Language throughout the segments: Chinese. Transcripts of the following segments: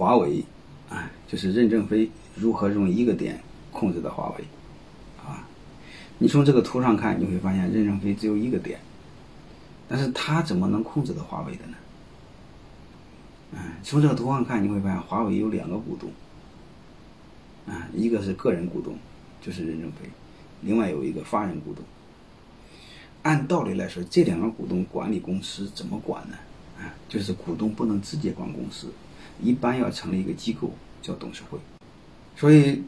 华为，啊，就是任正非如何用一个点控制的华为，啊，你从这个图上看，你会发现任正非只有一个点，但是他怎么能控制的华为的呢？嗯，从这个图上看，你会发现华为有两个股东，啊，一个是个人股东，就是任正非，另外有一个法人股东。按道理来说，这两个股东管理公司怎么管呢？啊，就是股东不能直接管公司，一般要成立一个机构叫董事会。所以，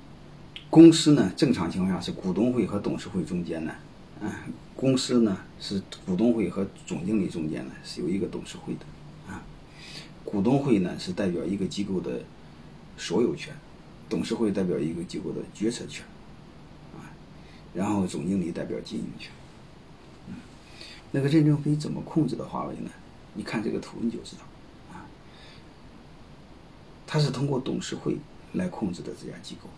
公司呢，正常情况下是股东会和董事会中间呢，啊，公司呢是股东会和总经理中间呢是有一个董事会的。啊股东会呢是代表一个机构的所有权，董事会代表一个机构的决策权，啊，然后总经理代表经营权。嗯，那个任正非怎么控制的华为呢？你看这个图你就知道，他是通过董事会来控制的这家机构，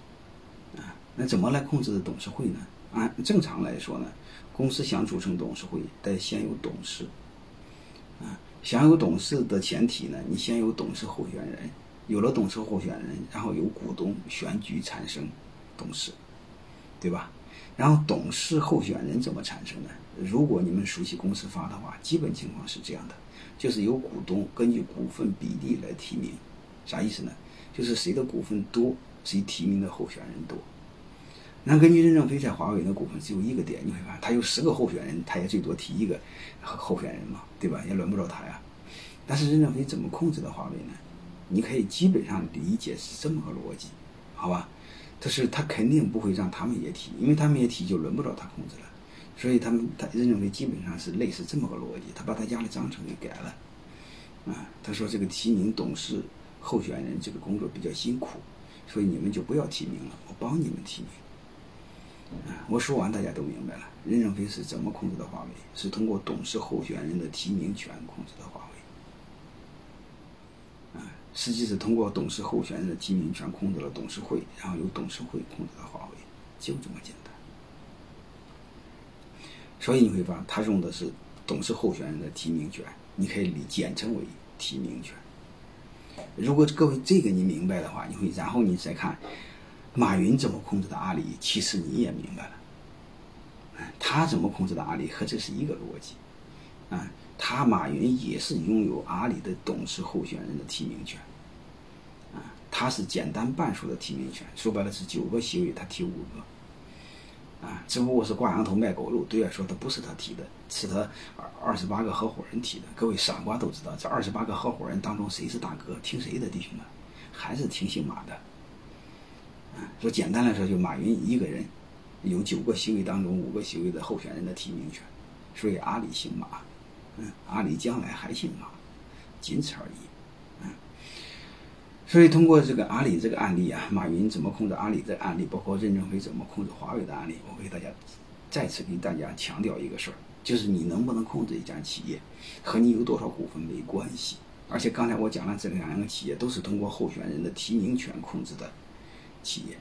啊，那怎么来控制的董事会呢？按正常来说呢，公司想组成董事会，得先有董事，啊。想有董事的前提呢，你先有董事候选人，有了董事候选人，然后由股东选举产生董事，对吧？然后董事候选人怎么产生呢？如果你们熟悉公司法的话，基本情况是这样的，就是由股东根据股份比例来提名，啥意思呢？就是谁的股份多，谁提名的候选人多。那根据任正非在华为的股份只有一个点，你会发现他有十个候选人，他也最多提一个候选人嘛，对吧？也轮不着他呀。但是任正非怎么控制的华为呢？你可以基本上理解是这么个逻辑，好吧？他是他肯定不会让他们也提，因为他们也提就轮不着他控制了。所以他们他任正非基本上是类似这么个逻辑，他把他家的章程给改了。啊，他说这个提名董事候选人这个工作比较辛苦，所以你们就不要提名了，我帮你们提名。啊我说完，大家都明白了。任正非是怎么控制的华为？是通过董事候选人的提名权控制的华为。啊，实际是通过董事候选人的提名权控制了董事会，然后由董事会控制了华为，就这么简单。所以你会发现，他用的是董事候选人的提名权，你可以理简称为提名权。如果各位这个你明白的话，你会然后你再看。马云怎么控制的阿里？其实你也明白了，他怎么控制的阿里和这是一个逻辑，啊，他马云也是拥有阿里的董事候选人的提名权，啊，他是简单半数的提名权，说白了是九个席位他提五个，啊，只不过是挂羊头卖狗肉，对外说他不是他提的，是他二二十八个合伙人提的。各位傻瓜都知道，这二十八个合伙人当中谁是大哥？听谁的，弟兄们？还是听姓马的。说简单来说，就马云一个人有九个席位当中五个席位的候选人的提名权，所以阿里姓马，嗯，阿里将来还姓马，仅此而已，所以通过这个阿里这个案例啊，马云怎么控制阿里这案例，包括任正非怎么控制华为的案例，我给大家再次给大家强调一个事儿，就是你能不能控制一家企业，和你有多少股份没关系。而且刚才我讲了这两个企业都是通过候选人的提名权控制的。企业，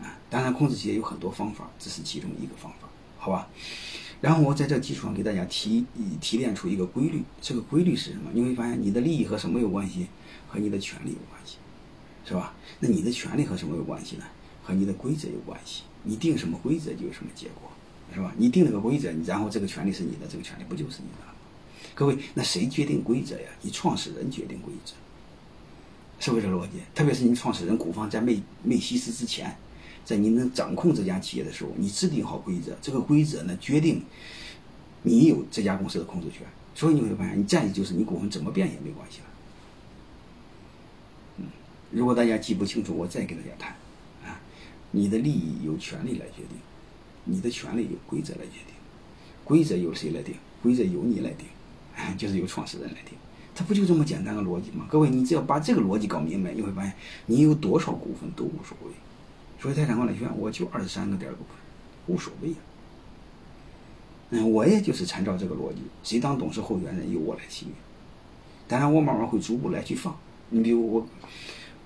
啊，当然控制企业有很多方法，这是其中一个方法，好吧？然后我在这基础上给大家提提炼出一个规律，这个规律是什么？你会发现你的利益和什么有关系？和你的权利有关系，是吧？那你的权利和什么有关系呢？和你的规则有关系。你定什么规则就有什么结果，是吧？你定了个规则，然后这个权利是你的，这个权利不就是你的了？各位，那谁决定规则呀？你创始人决定规则。是不是这逻辑？特别是你创始人股方在没没稀释之前，在你能掌控这家企业的时候，你制定好规则，这个规则呢决定你有这家公司的控制权。所以你会发现，你再就是你股份怎么变也没关系了。如果大家记不清楚，我再给大家谈啊，你的利益由权利来决定，你的权利由规则来决定，规则由谁来定？规则由你来定，就是由创始人来定。它不就这么简单的逻辑吗？各位，你只要把这个逻辑搞明白，你会发现你有多少股份都无所谓。所以泰山管理学院我就二十三个点股份，无所谓啊。嗯，我也就是参照这个逻辑，谁当董事候选人由我来提名。当然，我慢慢会逐步来去放。你比如我，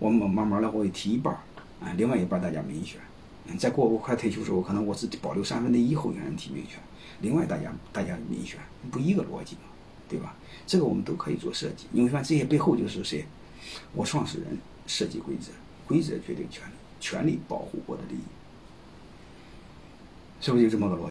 我慢慢慢的我会提一半啊，另外一半大家民选。再过我快退休时候，可能我只保留三分之一候选人提名权，另外大家大家民选，不一个逻辑嘛？对吧？这个我们都可以做设计，你会发现这些背后就是谁？我创始人设计规则，规则决定权利，权利保护我的利益，是不是就这么个逻辑？